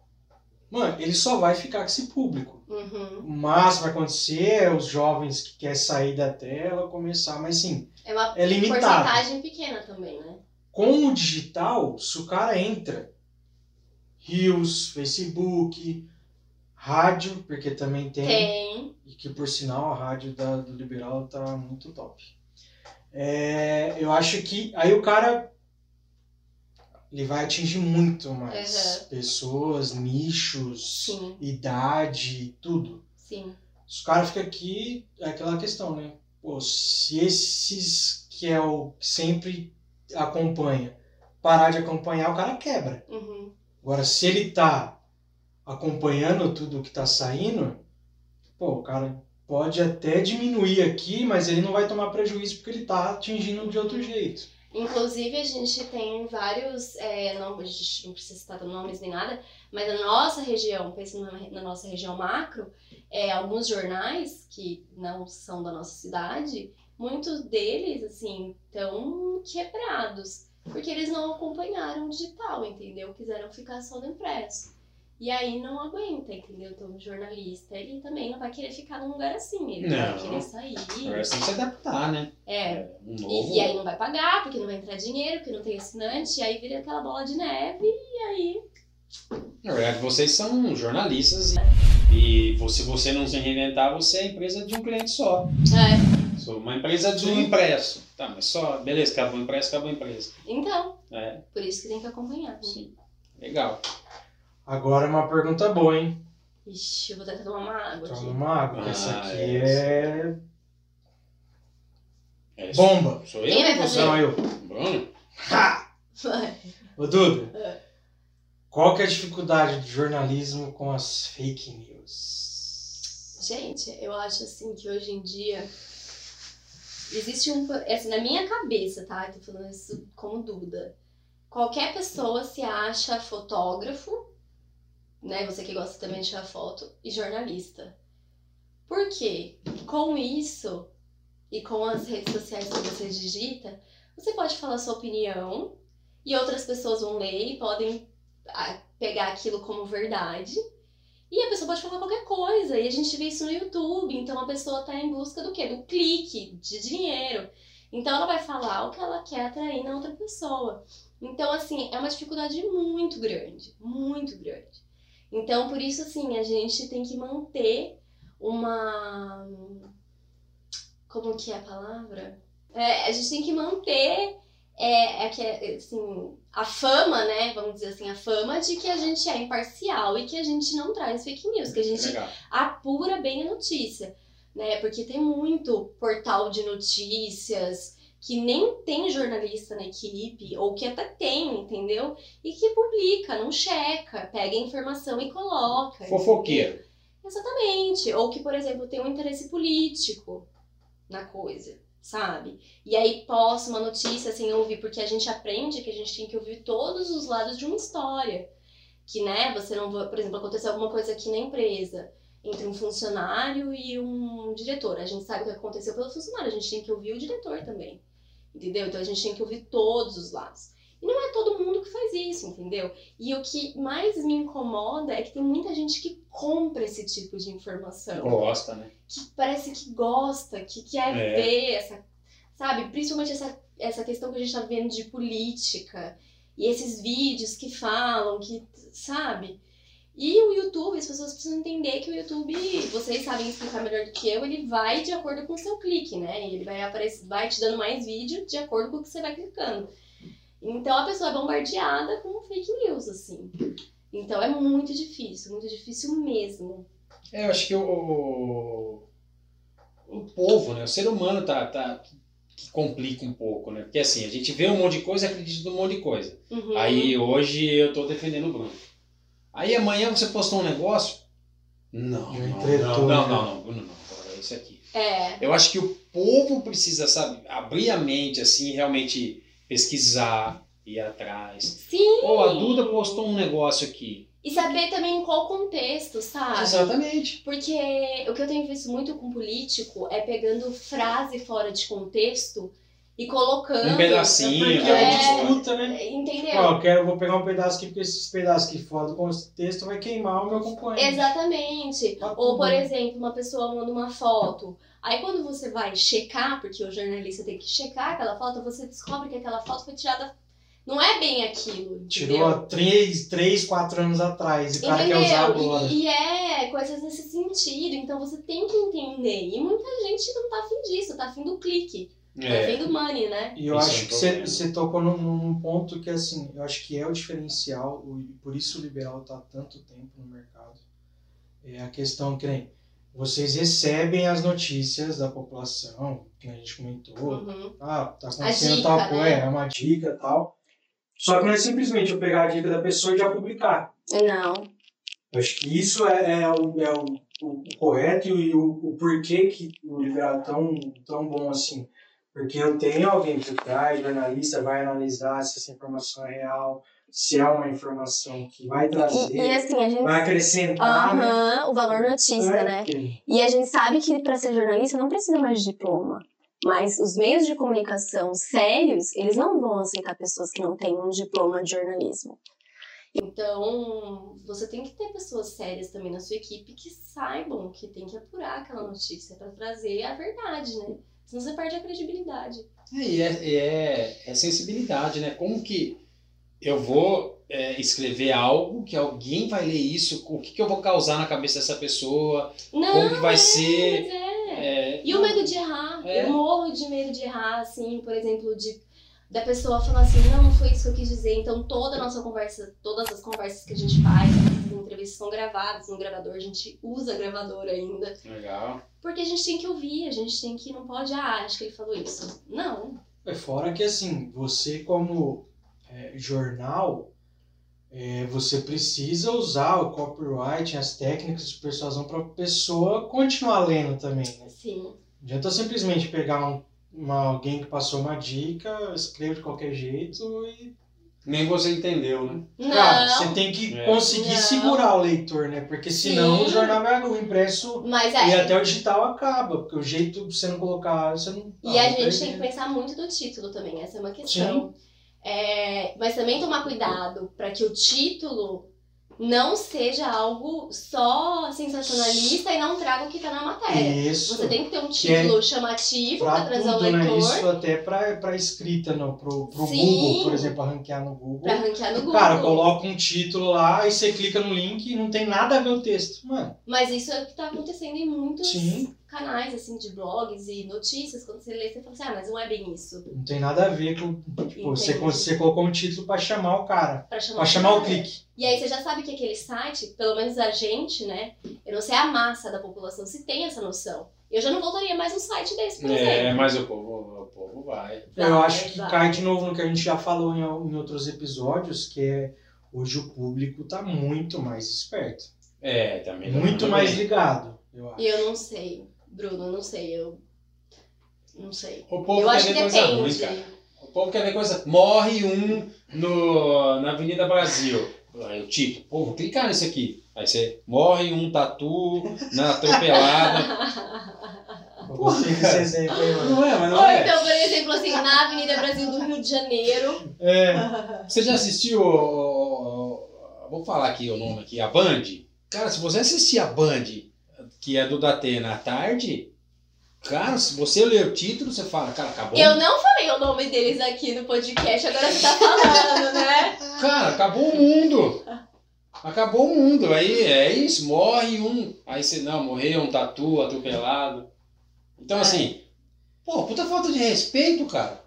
mano, ele só vai ficar com esse público. Uhum. O máximo vai acontecer os jovens que querem sair da tela começar, mas sim, É uma é limitado. porcentagem pequena também, né? Com o digital, se o cara entra, Rios, Facebook, rádio, porque também tem, Tem. e que por sinal a rádio da, do Liberal tá muito top. É, eu acho que aí o cara ele vai atingir muito mais Uhum. pessoas, nichos, Sim, idade, tudo. sim. Se o cara fica aqui, é aquela questão, né? Pô, se esses que é o que sempre acompanha parar de acompanhar, o cara quebra. Uhum. Agora, se ele tá acompanhando tudo que tá saindo, pô, o cara pode até diminuir aqui, mas ele não vai tomar prejuízo porque ele tá atingindo de outro jeito. Inclusive, a gente tem vários, é, não, a gente não precisa citar nomes nem nada, mas na nossa região, pensando na, na nossa região macro, é, alguns jornais que não são da nossa cidade, muitos deles, assim, estão quebrados, porque eles não acompanharam o digital, entendeu? Quiseram ficar só no impresso. E aí não aguenta, entendeu? Então, o jornalista, ele também não vai querer ficar num lugar assim, ele vai Não. querer sair. Agora você tem que se adaptar, né? É, Um novo. e, e aí não vai pagar, porque não vai entrar dinheiro, porque não tem assinante, e aí vira aquela bola de neve, e aí. Na verdade, vocês são jornalistas e, e se você não se reinventar, você é a empresa de um cliente só. É, Sou uma empresa do Sim. impresso. Tá, mas só, beleza, acabou o impresso, acabou a empresa. então, É, por isso que tem que acompanhar. Né? sim. Legal. Agora uma pergunta boa, hein? Ixi, eu vou tentar tomar uma água Toma aqui. uma água, que Ah, essa aqui é. é É, bomba. Sou Quem vai eu ou você? fazer? Não, eu. Bruno? Ha! Vai. Ô, Duda, É. qual que é a dificuldade do jornalismo com as fake news? Gente, eu acho assim que hoje em dia existe um. Assim, na minha cabeça, tá? Eu tô falando isso como Duda. Qualquer pessoa se acha fotógrafo, né? Você que gosta também de tirar foto, e jornalista. Por quê? Com isso e com as redes sociais que você digita, você pode falar sua opinião e outras pessoas vão ler e podem pegar aquilo como verdade. E a pessoa pode falar qualquer coisa. E a gente vê isso no YouTube. Então a pessoa tá em busca do quê? Do clique, de dinheiro. Então ela vai falar o que ela quer atrair na outra pessoa. Então, assim, é uma dificuldade muito grande. Muito grande. Então, por isso, assim, a gente tem que manter uma. Como que é a palavra? É, a gente tem que manter é, é que, é, assim, a fama, né? Vamos dizer assim, a fama de que a gente é imparcial e que a gente não traz fake news, que a gente Legal. apura bem a notícia, né? Porque tem muito portal de notícias que nem tem jornalista na equipe, ou que até tem, entendeu? E que publica, não checa, pega a informação e coloca. entendeu? Fofoqueiro. Exatamente. Ou que, por exemplo, tem um interesse político na coisa, sabe? E aí posta uma notícia sem ouvir, porque a gente aprende que a gente tem que ouvir todos os lados de uma história. Que, né, você não por exemplo, aconteceu alguma coisa aqui na empresa entre um funcionário e um diretor. A gente sabe o que aconteceu pelo funcionário, a gente tem que ouvir o diretor também. Entendeu? Então a gente tem que ouvir todos os lados. E não é todo mundo que faz isso, entendeu? E o que mais me incomoda é que tem muita gente que compra esse tipo de informação Gosta, né? que parece que gosta, que quer É. ver essa, sabe? Principalmente essa, essa questão que a gente tá vendo de política e esses vídeos que falam, que, sabe? E o YouTube, as pessoas precisam entender que o YouTube, vocês sabem explicar melhor do que eu, ele vai de acordo com o seu clique, né? E ele vai aparecer, vai te dando mais vídeo de acordo com o que você vai clicando. Então a pessoa é bombardeada com fake news, assim. Então é muito difícil, muito difícil mesmo. É, eu acho que o, o, o povo, né? O ser humano tá, tá que complica um pouco, né? Porque assim, a gente vê um monte de coisa e acredita num monte de coisa. Uhum. Aí hoje eu tô defendendo o Bruno. Aí amanhã você postou um negócio? Não, não, entretou, não, não, não, não, Bruno, não, agora é isso aqui. É. Eu acho que o povo precisa, sabe, abrir a mente, assim, realmente pesquisar, ir atrás. Sim! Pô, a Duda postou um negócio aqui. E saber também em qual contexto, sabe? Exatamente. Porque o que eu tenho visto muito com político é pegando frase fora de contexto e colocando. Um pedacinho. Porque É. é disputa, né? Entendeu? Ó, eu quero, vou pegar um pedaço aqui, porque esses pedaços aqui fora do contexto vai queimar o meu concorrente. Exatamente. Tá Ou, por né? exemplo, uma pessoa manda uma foto. Aí quando você vai checar, porque o jornalista tem que checar aquela foto, você descobre que aquela foto foi tirada. Não é bem aquilo. Entendeu? Tirou há três, três, quatro anos atrás e o cara quer usar agora. E, e é coisas nesse sentido. Então você tem que entender. E muita gente não tá afim disso, tá afim do clique. É. afim do money, né? E eu Isso é acho um que você, você tocou num, num ponto que, assim, eu acho que é o diferencial, o- e por isso o liberal está há tanto tempo no mercado. É a questão que nem vocês recebem as notícias da população, que a gente comentou, Uhum. ah, tá acontecendo dica, tal né? coisa, é uma dica e tal. Só que não é simplesmente eu pegar a dica da pessoa e já publicar. Não. Eu acho que isso é, é o, é o, o correto e o, o porquê que o liberal é tão, tão bom assim. Porque eu tenho alguém por trás, jornalista, vai analisar se essa informação é real, se é uma informação que vai trazer, E, e assim, a gente. vai acrescentar, né? Aham, o valor notícia, É, né? porque- E a gente sabe que para ser jornalista não precisa mais de diploma. Mas os meios de comunicação sérios, eles não vão aceitar pessoas que não têm um diploma de jornalismo. Então, você tem que ter pessoas sérias também na sua equipe que saibam que tem que apurar aquela notícia pra trazer a verdade, né? Senão você perde a credibilidade. É, e é, é, é sensibilidade, né? Como que eu vou é, escrever algo que alguém vai ler isso, o que, que eu vou causar na cabeça dessa pessoa, Não, como que vai é, ser. é. é, E o medo de errar. É. Eu morro de medo de errar, assim, por exemplo, de da pessoa falar assim, não, não foi isso que eu quis dizer. Então toda a nossa conversa, todas as conversas que a gente faz, as entrevistas são gravadas no gravador, a gente usa gravador ainda. Legal. Porque a gente tem que ouvir, a gente tem que, não pode, ah, acho que ele falou isso. Não. É fora que assim, você como é, jornal, é, você precisa usar o copyright, as técnicas de persuasão para a pessoa continuar lendo também. Né? Não adianta simplesmente pegar um, uma, alguém que passou uma dica, escreve de qualquer jeito e. Nem você entendeu, né? não. Cara, você tem que É. conseguir Não. segurar o leitor, né? Porque senão Sim. o jornal vai o impresso Mas e é, até o digital acaba. Porque o jeito de você não colocar, você não. E ah, a gente tem perder. que pensar muito do título também, essa é uma questão. É, mas também tomar cuidado para que o título não seja algo só sensacionalista e não traga o que tá na matéria. Isso. Você tem que ter um é título chamativo para Pra trazer o né? leitor, Isso até pra, pra escrita, não, pro, pro Sim. Google, por exemplo, pra ranquear no Google. para ranquear no Google. Cara, coloca um título lá, aí você clica no link e não tem nada a ver o texto. Mano, Mas isso é o que tá acontecendo em muitos Sim. Canais, assim, de blogs e notícias, quando você lê, você fala assim, ah, mas não é bem isso. Não tem nada a ver com. Tipo, você, você colocou um título pra chamar o cara. Pra chamar, Pra chamar o cara. clique. E aí você já sabe que aquele site, pelo menos a gente, né? Eu não sei a massa da população se tem essa noção. Eu já não voltaria mais um site desse, por É, exemplo. mas o povo, o povo vai. Eu Vai, acho que vai. cai de novo no que a gente já falou em, em outros episódios, que é hoje o público tá muito mais esperto. É, também. tá Muito mais bem. ligado, eu acho. E eu não sei, Bruno, não sei, eu não sei. O povo eu quer acho que ver coisa ruim, depende. cara. O povo quer ver coisa. Morre um no, na Avenida Brasil. Aí o título, pô, vou clicar nisso aqui. Aí você morre um tatu na atropelada. Desse exemplo aí, mano. Não é, mas não Ou é. então, por exemplo, assim, na Avenida Brasil do Rio de Janeiro. É. Você já assistiu. Vou falar aqui o nome aqui, a Band. Cara, se você assistir a Band, que é do Datena à tarde, cara, se você ler o título, você fala, cara, acabou. Eu não falei o nome deles aqui no podcast, agora você tá falando, né? Cara, acabou o mundo. Acabou o mundo. Aí é isso, morre um. Aí você, não, morreu um tatu atropelado. Então, É. assim, pô, puta falta de respeito, cara.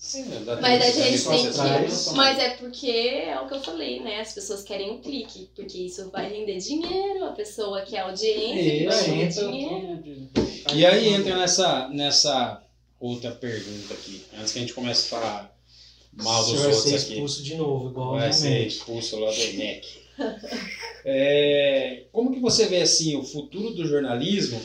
Sim, Mas a gente tem que- Mas é porque é o que eu falei, né? As pessoas querem um clique, porque isso vai render dinheiro, a pessoa quer audiência, Isso, vai render dinheiro. E aí entra nessa, nessa outra pergunta aqui, antes que a gente comece a falar mal dos vai ser outros aqui. expulso de novo, igual Vai ser expulso lá do INEC. É, como que você vê assim o futuro do jornalismo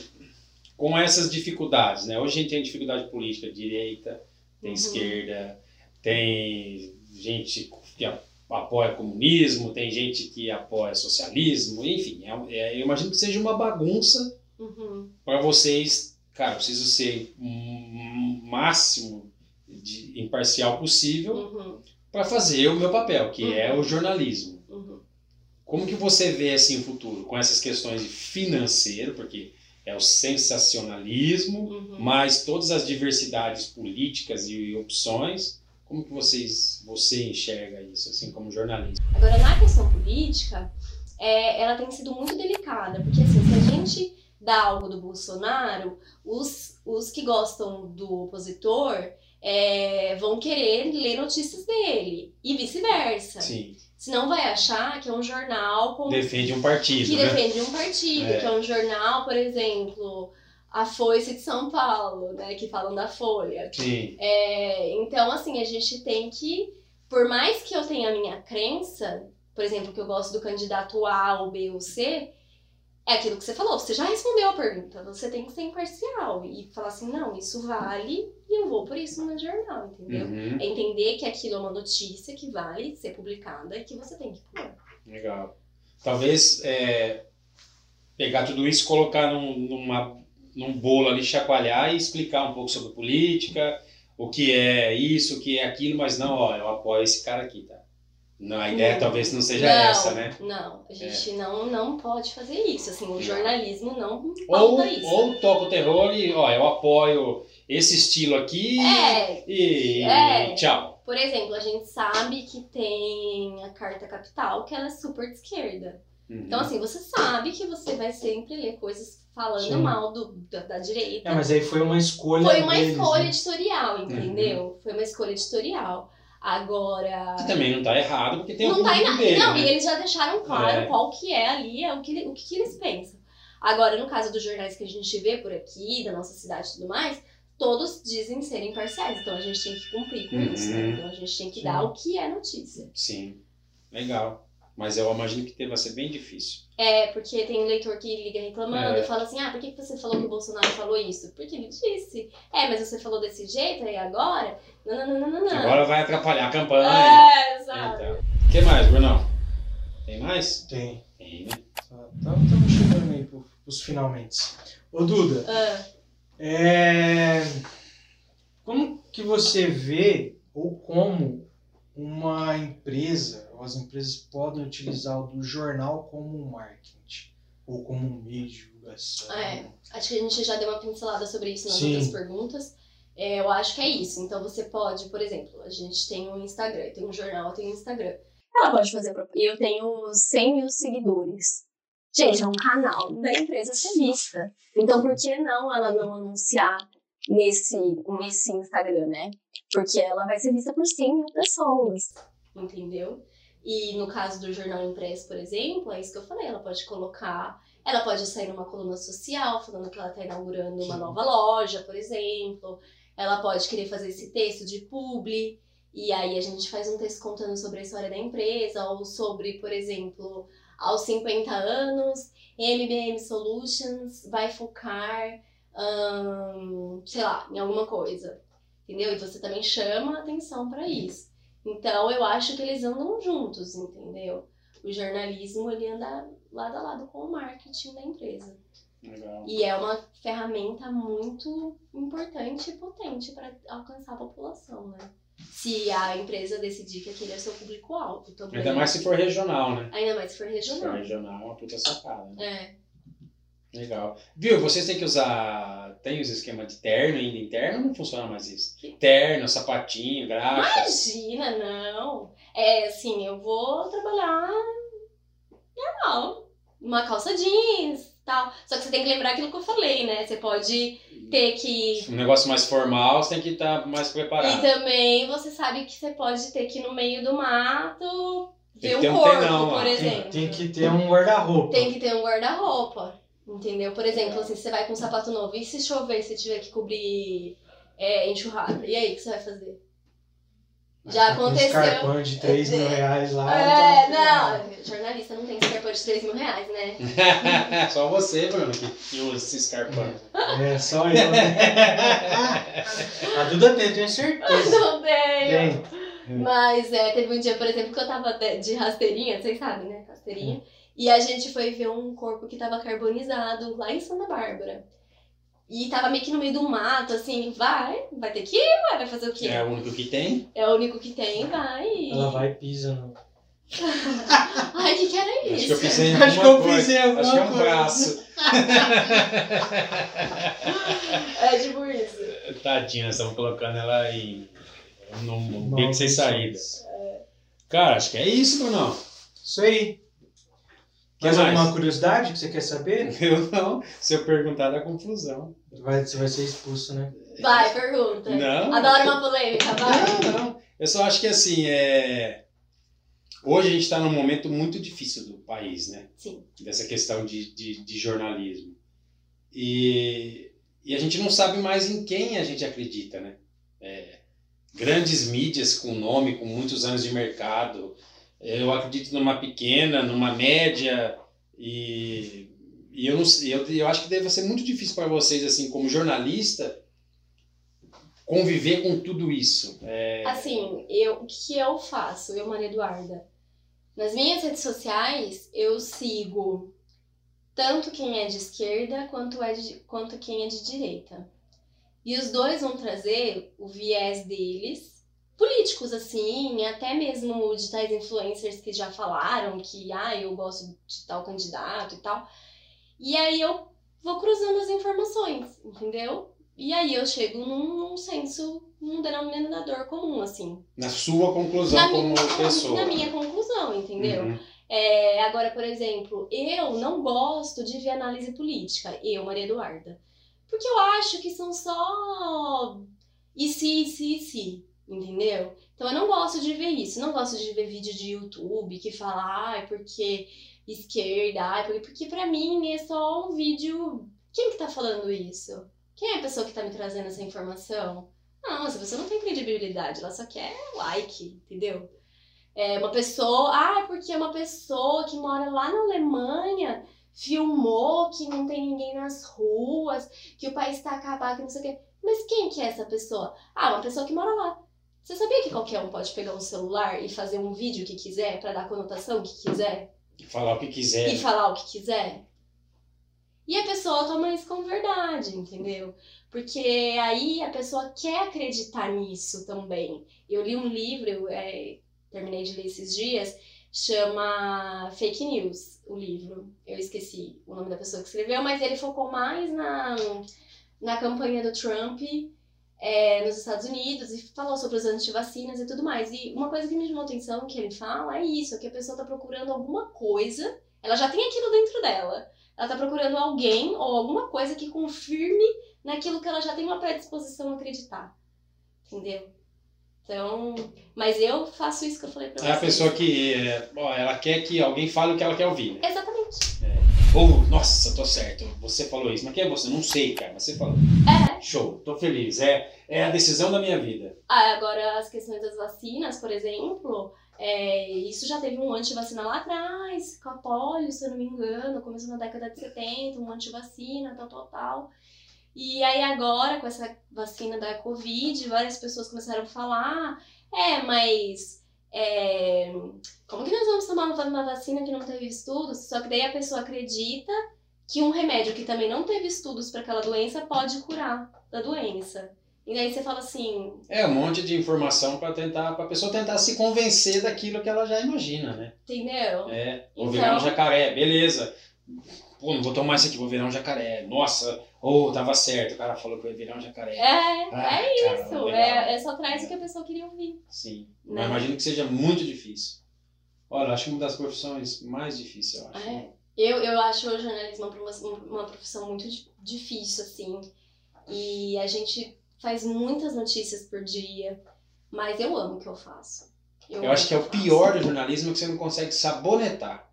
com essas dificuldades? Né? Hoje a gente tem dificuldade política, direita, tem Uhum. esquerda, tem gente que apoia comunismo, tem gente que apoia socialismo, enfim, é- é- eu imagino que seja uma bagunça Uhum. para vocês, cara, preciso ser o um máximo de imparcial possível Uhum. para fazer o meu papel, que Uhum. é o jornalismo. Uhum. Como que você vê assim o futuro com essas questões de financeiro, porque é o sensacionalismo, Uhum. mais todas as diversidades políticas e opções. Como que vocês você enxerga isso assim como jornalista? Agora, na questão política, é, ela tem sido muito delicada, porque assim, se a gente dá algo do Bolsonaro, os, os que gostam do opositor é, vão querer ler notícias dele, e vice-versa. Sim, Senão vai achar que é um jornal com defende um partido, que né? defende um partido, É. que é um jornal, por exemplo, a Foice de São Paulo, né, que falam da Folha. Sim, É, então, assim, a gente tem que, por mais que eu tenha a minha crença, por exemplo, que eu gosto do candidato A ou B ou C, é aquilo que você falou, você já respondeu a pergunta, você tem que ser imparcial e falar assim, não, isso vale e eu vou por isso no jornal, entendeu? Uhum, É entender que aquilo é uma notícia que vale ser publicada e que você tem que pôr. legal. Talvez é, pegar tudo isso, colocar num, numa, num bolo ali, chacoalhar e explicar um pouco sobre política, o que é isso, o que é aquilo, mas não, ó, eu apoio esse cara aqui, tá? Não, a ideia Não. talvez não seja não, essa, né? Não, a gente não, não pode fazer isso. Assim, o jornalismo não Ou, pauta isso. ou toca o terror e, ó, eu apoio esse estilo aqui É, e É. tchau. por exemplo, a gente sabe que tem a carta capital, que ela é super de esquerda. Uhum. Então, assim, você sabe que você vai sempre ler coisas falando Sim. mal do, da, da direita. É, mas aí foi uma escolha. Foi uma deles, escolha né? editorial, entendeu? Foi uma escolha editorial. Agora. Que também não tá errado, porque tem não o tá dele, Não, né? e eles já deixaram claro É. qual que é ali, é o que, o que, que eles pensam. Agora, no caso dos jornais que a gente vê por aqui, da nossa cidade e tudo mais, todos dizem serem imparciais. Então a gente tem que cumprir com Uhum. isso, né? Então a gente tem que Sim. dar o que é notícia. Sim, legal. Mas eu imagino que vai ser bem difícil. É, porque tem um leitor que liga reclamando É. e fala assim: ah, por que que você falou que o Bolsonaro falou isso? Porque ele disse. É, mas você falou desse jeito aí agora? Não, não, não, não, não. não. Agora vai atrapalhar a campanha. É, exato. Então. O que mais, Brunão? Tem mais? Tem. Tem, né? Estamos chegando aí pro, pros finalmente. Ô Duda, Ah, é... como que você vê ou como uma empresa as empresas podem utilizar o do jornal como um marketing ou como um meio de divulgação? É. acho que a gente já deu uma pincelada sobre isso nas Sim. outras perguntas. É, eu acho que é isso. Então você pode, por exemplo, a gente tem um Instagram, tem um jornal, tem um Instagram. Ela pode fazer. prop- Eu tenho 100 mil seguidores. Gente, é um canal da empresa ser vista. Então, por que não ela não anunciar nesse, nesse Instagram, né? Porque ela vai ser vista por 100 mil pessoas. Entendeu? E no caso do jornal impresso, por exemplo, é isso que eu falei, ela pode colocar, ela pode sair numa coluna social falando que ela está inaugurando uma nova loja, por exemplo. Ela pode querer fazer esse texto de publi, e aí a gente faz um texto contando sobre a história da empresa, ou sobre, por exemplo, aos 50 anos, MBM Solutions vai focar, sei lá, em alguma coisa. Entendeu? E você também chama atenção para isso. Então eu acho que eles andam juntos, entendeu? O jornalismo ele anda lado a lado com o marketing da empresa. Legal. E é uma ferramenta muito importante e potente para alcançar a população, né? Se a empresa decidir que aquele é o seu público-alvo também. Ainda mais se for regional, né? Ainda mais se for Se for regional. regional, é uma puta sacada. Né? É. Legal. Viu, vocês têm que usar. Tem os esquemas de terno ainda interno ou não funciona mais isso? Que- Terno, sapatinho, graxa. Imagina, não. É assim, eu vou trabalhar normal. Uma calça jeans tal. Só que você tem que lembrar aquilo que eu falei, né? Você pode ter que. Um negócio mais formal, você tem que estar mais E preparado. também você sabe que você pode ter que ir no meio do mato Tem ver ter um um corpo, tenão por exemplo. Tem, tem que ter um guarda-roupa. Tem que ter um guarda-roupa. Entendeu? Por exemplo, Legal. assim, você vai com um sapato novo e se chover, se tiver que cobrir é, enxurrada, e aí, o que você vai fazer? Já Tá com Um aconteceu. escarpão de 3 mil reais lá. É, tá- não, jornalista não tem escarpão de 3 mil reais, né? Só você, Bruno, que, usa esse escarpão. É, só eu. né? A Duda tem, tenho certeza. Não tenho. Tem. Mas é, teve um dia, por exemplo, que eu tava de, de rasteirinha, vocês sabem, né? Rasteirinha. E a gente foi ver um corpo que tava carbonizado lá em Santa Bárbara. E tava meio que no meio do mato, assim, vai, vai ter que ir, vai, vai fazer o quê? É o único que tem. É o único que tem, vai. Ela vai e pisa no. Ai, o que, que era isso? Acho que eu pisei em Acho que alguma eu pisei em alguma Acho que é um braço. É tipo isso. Tadinha, nós estamos colocando ela em Mal beco sem saída. Cara, acho que é isso, Brunão. Isso aí. Que Mais mais? alguma curiosidade que você quer saber? Eu não. Se eu perguntar, dá confusão. Vai, você vai ser expulso, né? Vai, pergunta. Não. Adoro uma polêmica, vai. Não, não. Eu só acho que assim, é... hoje a gente está num momento muito difícil do país, né? Sim. Dessa questão de, de, de jornalismo. E, e a gente não sabe mais em quem a gente acredita, né? É, grandes mídias com nome, com muitos anos de mercado. Eu acredito numa pequena, numa média e, e eu, não, eu, eu acho que deve ser muito difícil para vocês, assim, como jornalista, conviver com tudo isso. É, Assim, eu, o que eu faço, eu, Maria Eduarda? Nas minhas redes sociais, eu sigo tanto quem é de esquerda quanto, é de, quanto quem é de direita. E os dois vão trazer o viés deles, políticos assim, até mesmo de tais influencers que já falaram que, ah, eu gosto de tal candidato e tal. E aí eu vou cruzando as informações, entendeu? E aí eu chego num, num senso, num denominador comum, assim. na sua conclusão Na como minha, pessoa. na minha conclusão, entendeu? Uhum. É, agora, por exemplo, eu não gosto de ver análise política, eu, Maria Eduarda. Porque eu acho que são só e se, e se, e se, entendeu? Então eu não gosto de ver isso. Não gosto de ver vídeo de YouTube que fala, ai, porque esquerda, ai, porque, porque pra mim é só um vídeo. Quem que tá falando isso? Quem é a pessoa que tá me trazendo essa informação? Não, essa pessoa não tem credibilidade, ela só quer like, entendeu? É uma pessoa, ah, porque é uma pessoa que mora lá na Alemanha, filmou que não tem ninguém nas ruas, que o país tá acabado, que não sei o quê. Mas quem que é essa pessoa? Ah, uma pessoa que mora lá. Você sabia que qualquer um pode pegar um celular e fazer um vídeo que quiser, pra dar a conotação que quiser? Falar o que quiser. e falar o que quiser. E a pessoa toma isso como verdade, entendeu? Porque aí a pessoa quer acreditar nisso também. Eu li um livro, eu é, terminei de ler esses dias, chama Fake News, o livro. Eu esqueci o nome da pessoa que escreveu, mas ele focou mais na, na campanha do Trump é, nos Estados Unidos e falou sobre os antivacinas e tudo mais. E uma coisa que me chamou atenção que ele fala é isso, que a pessoa tá procurando alguma coisa Ela já tem aquilo dentro dela. Ela tá procurando alguém ou alguma coisa que confirme naquilo que ela já tem uma predisposição a acreditar. Entendeu? Então, mas eu faço isso que eu falei pra É a pessoa que, é, ó, ela quer que alguém fale o que ela quer ouvir, né? Exatamente. Ou, nossa, tô certo, você falou isso. Mas quem é você? Não sei, cara, mas você falou. É. Show, tô feliz. É, é a decisão da minha vida. Ah, agora as questões das vacinas, por exemplo, é, isso já teve um antivacina lá atrás, com a polio, se eu não me engano, começou na década de 70, um antivacina, tal, tal, tal. E aí agora, com essa vacina da Covid, várias pessoas começaram a falar, é, mas é, como que nós vamos tomar uma vacina que não teve estudos? Só que daí a pessoa acredita que um remédio que também não teve estudos para aquela doença pode curar da doença. E daí você fala assim, É um monte de informação pra tentar, pra pessoa tentar se convencer daquilo que ela já imagina, né? entendeu? É, vou Então- virar um jacaré, beleza. Pô, não vou tomar isso aqui, vou virar um jacaré. Nossa, ou tava certo, o cara falou que eu ia virar um jacaré. É, Ah, é cara, isso. É, é só traz o que a pessoa queria ouvir. Sim. Né? Mas imagino que seja muito difícil. Olha, acho uma das profissões mais difíceis, eu acho. É. Eu, eu acho o jornalismo uma, uma profissão muito di- difícil, assim. E a gente faz muitas notícias por dia, mas eu amo o que eu faço. Eu amo acho que é o eu pior do jornalismo que você não consegue sabonetar.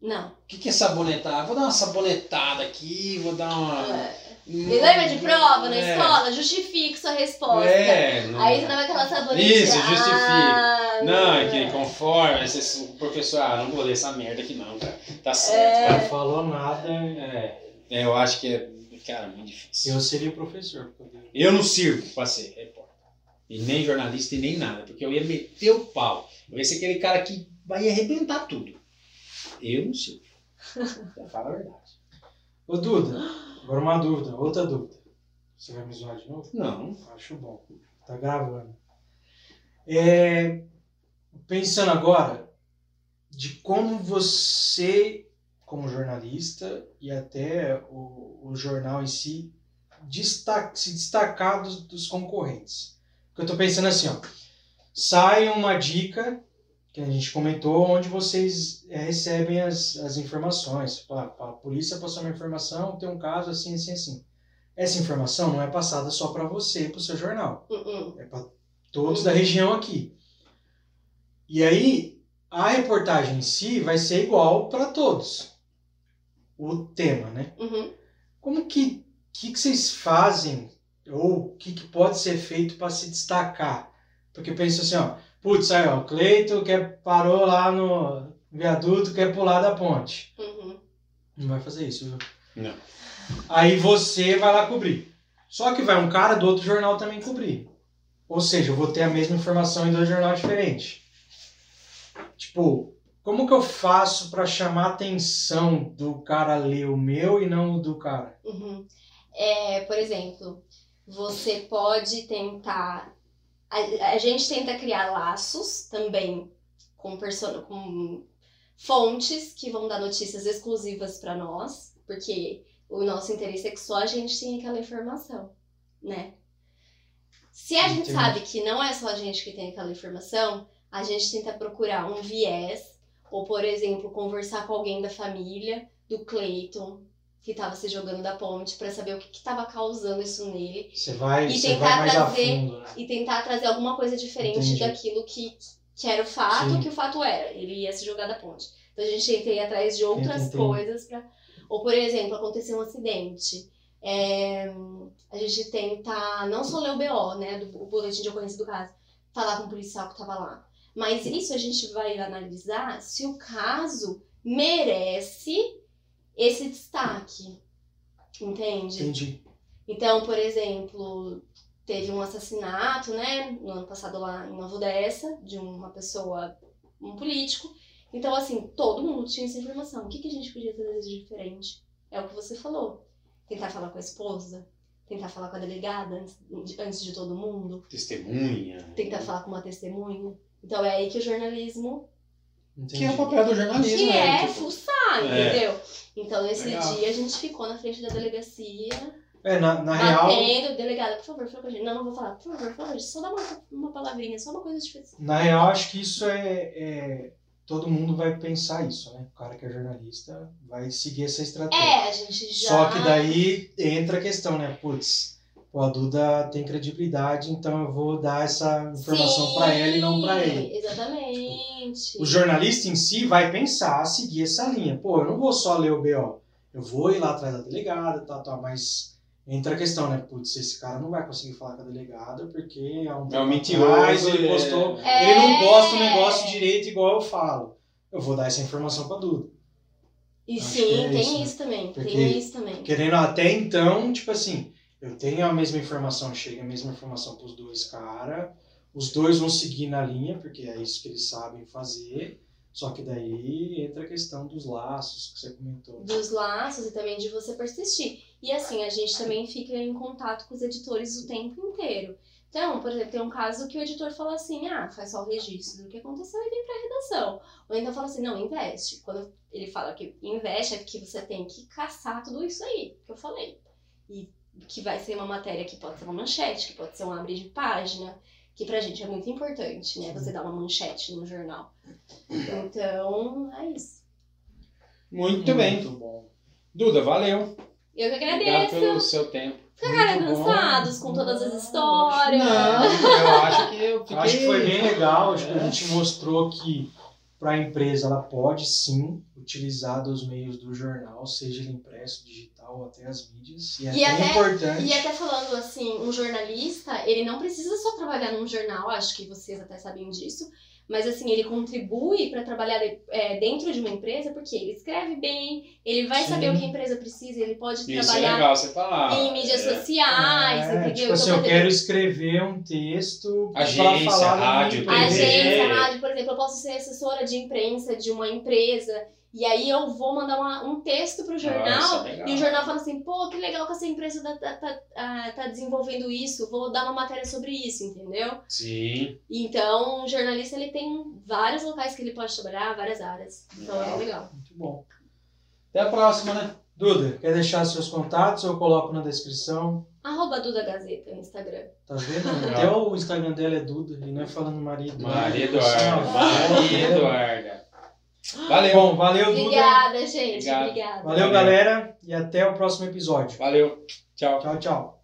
Não. O que, que é sabonetar? Vou dar uma sabonetada aqui, vou dar uma. É. Me lembra de prova na É. escola? Justifique sua resposta. É, não... Aí você dava aquela saboneteada. Isso, justifique. Ah, Não, é que conforme, o professor, ah, não vou ler essa merda aqui não, cara. Tá certo. É. Não falou nada, É, é, eu acho que é, cara, muito difícil. eu seria o professor. porque eu- não sirvo pra ser repórter. E nem jornalista e nem nada, porque eu ia meter o pau. Eu ia ser aquele cara que vai arrebentar tudo. Eu não sirvo. Fala a verdade. Ô Duda, agora uma dúvida, outra dúvida. Você vai me zoar de novo? Não. Acho bom. Tá gravando. É, pensando agora de como você, como jornalista, e até o, o jornal em si, destaca, se destacar dos, dos concorrentes. Porque eu tô pensando assim, ó. Sai uma dica que a gente comentou, onde vocês é, recebem as, as informações. Fala, "Pá, a polícia passou uma informação, tem um caso assim, assim, assim. Essa informação não é passada só para você, para o seu jornal. hum. É para todos da região aqui. E aí, a reportagem em si vai ser igual para todos. O tema, né? Uhum. Como que, que, que vocês fazem, ou o que, que pode ser feito para se destacar? Porque eu penso assim, ó, putz, aí, ó, o Cleito quer, parou lá no viaduto, quer pular da ponte. Uhum. Não vai fazer isso, viu? Não. Aí você vai lá cobrir. Só que vai um cara do outro jornal também cobrir. Ou seja, eu vou ter a mesma informação em dois jornais diferentes. Tipo, como que eu faço para chamar a atenção do cara ler o meu e não o do cara? Uhum. É, por exemplo, você pode tentar. A, a gente tenta criar laços também com, com fontes que vão dar notícias exclusivas para nós, porque o nosso interesse é que só a gente tem aquela informação, né? Se a gente Entendi. sabe que não é só a gente que tem aquela informação, a gente tenta procurar um viés, ou, por exemplo, conversar com alguém da família do Clayton, que estava se jogando da ponte, para saber o que estava causando isso nele Você vai, E tentar vai trazer- fundo, né? e tentar trazer alguma coisa diferente Entendi. daquilo que, que era o fato, Sim. que o fato era. Ele ia se jogar da ponte. Então a gente tenta ir atrás de outras Entendi. coisas para. Ou, por exemplo, aconteceu um acidente. É, a gente tenta não só ler o BO, né, do o boletim de ocorrência do caso, falar com o policial que estava lá. Mas isso a gente vai analisar se o caso merece esse destaque. Entende? Entendi. Então, por exemplo, teve um assassinato, né, no ano passado lá em Nova Odessa, de uma pessoa, um político. Então, assim, todo mundo tinha essa informação. O que, que a gente podia fazer de diferente? É o que você falou. Tentar falar com a esposa, tentar falar com a delegada antes de, antes de todo mundo, Testemunha. tentar falar com uma testemunha. Então, é aí que o jornalismo Entendi. Que é o papel do jornalismo, que né? é Tipo, fuçar, É. Então, nesse Legal. dia, a gente ficou na frente da delegacia, É, na, na real, batendo, delegada, por favor, fala com a gente. Não, não vou falar, por favor, fala, só dá uma, uma palavrinha, só uma coisa diferente. na real, acho que isso é, é todo mundo vai pensar isso, né? O cara que é jornalista vai seguir essa estratégia. É, a gente já. Só que daí entra a questão, né? Putz, pô, a Duda tem credibilidade, então eu vou dar essa informação pra ela e não pra ele. Exatamente. O jornalista em si vai pensar, seguir essa linha. Pô, eu não vou só ler o BO. Eu vou ir lá atrás da delegada, tal, tal, mas entra a questão, né? Putz, esse cara não vai conseguir falar com a delegada porque há um É um mentiroso, atrás ele é- postou. É. Ele não posta o negócio direito igual eu falo. Eu vou dar essa informação pra Duda. E Acho sim, é tem isso, isso, né? também. Porque- Tem isso também. Querendo até então, tipo assim, eu tenho a mesma informação, chega a mesma informação pros dois caras, os dois vão seguir na linha, porque é isso que eles sabem fazer. Só que daí entra a questão dos laços que você comentou. Dos laços e também de você persistir. E assim, a gente também fica em contato com os editores o tempo inteiro. Então, por exemplo, tem um caso que o editor fala assim: ah, faz só o registro do que aconteceu e vem pra redação. Ou então fala assim: não, investe. Quando ele fala que investe, é que você tem que caçar tudo isso aí que eu falei. E que vai ser uma matéria que pode ser uma manchete, que pode ser um abre de página, que pra gente é muito importante, né? Você dar uma manchete no jornal. Então, é isso. Muito bem. Muito bom. Duda, valeu. Eu que Obrigado agradeço. pelo seu tempo. Ficaram cansados com todas as histórias. Não, eu acho que eu fiquei... Acho que foi bem legal, acho que É. a gente mostrou que para a empresa ela pode sim utilizar dos meios do jornal, seja ele impresso, digital ou até as mídias. E é E até até- importante. E até falando assim, um jornalista, ele não precisa só trabalhar num jornal, acho que vocês até sabem disso, mas assim, ele contribui para trabalhar de- é, dentro de uma empresa porque ele escreve bem, ele vai Sim. saber o que a empresa precisa, ele pode Isso é trabalhar legal você falar. em mídias É. sociais, É, entendeu? tipo assim, eu por quero escrever um texto Agência, falar rádio. TV. Agência, rádio, por exemplo, eu posso ser assessora de imprensa de uma empresa e aí eu vou mandar uma- um texto pro jornal Nossa, e o jornal fala assim, pô, que legal que essa empresa tá, tá, tá, ah, tá desenvolvendo isso, vou dar uma matéria sobre isso, entendeu? Sim. Então, o jornalista ele tem vários locais que ele pode trabalhar, várias áreas. Então é Legal. legal. Muito bom. Até a próxima, né? Duda, quer deixar seus contatos? Eu coloco na descrição. Arroba Duda Gazeta no Instagram. Tá vendo? Até o Instagram dela é Duda, e não é falando Maria Eduarda. Maria Eduarda. Maria Eduarda. Valeu. Bom, valeu, Duda. Obrigada, gente. Obrigado. Obrigada. Valeu, galera. E até o próximo episódio. Valeu. Tchau. Tchau, tchau.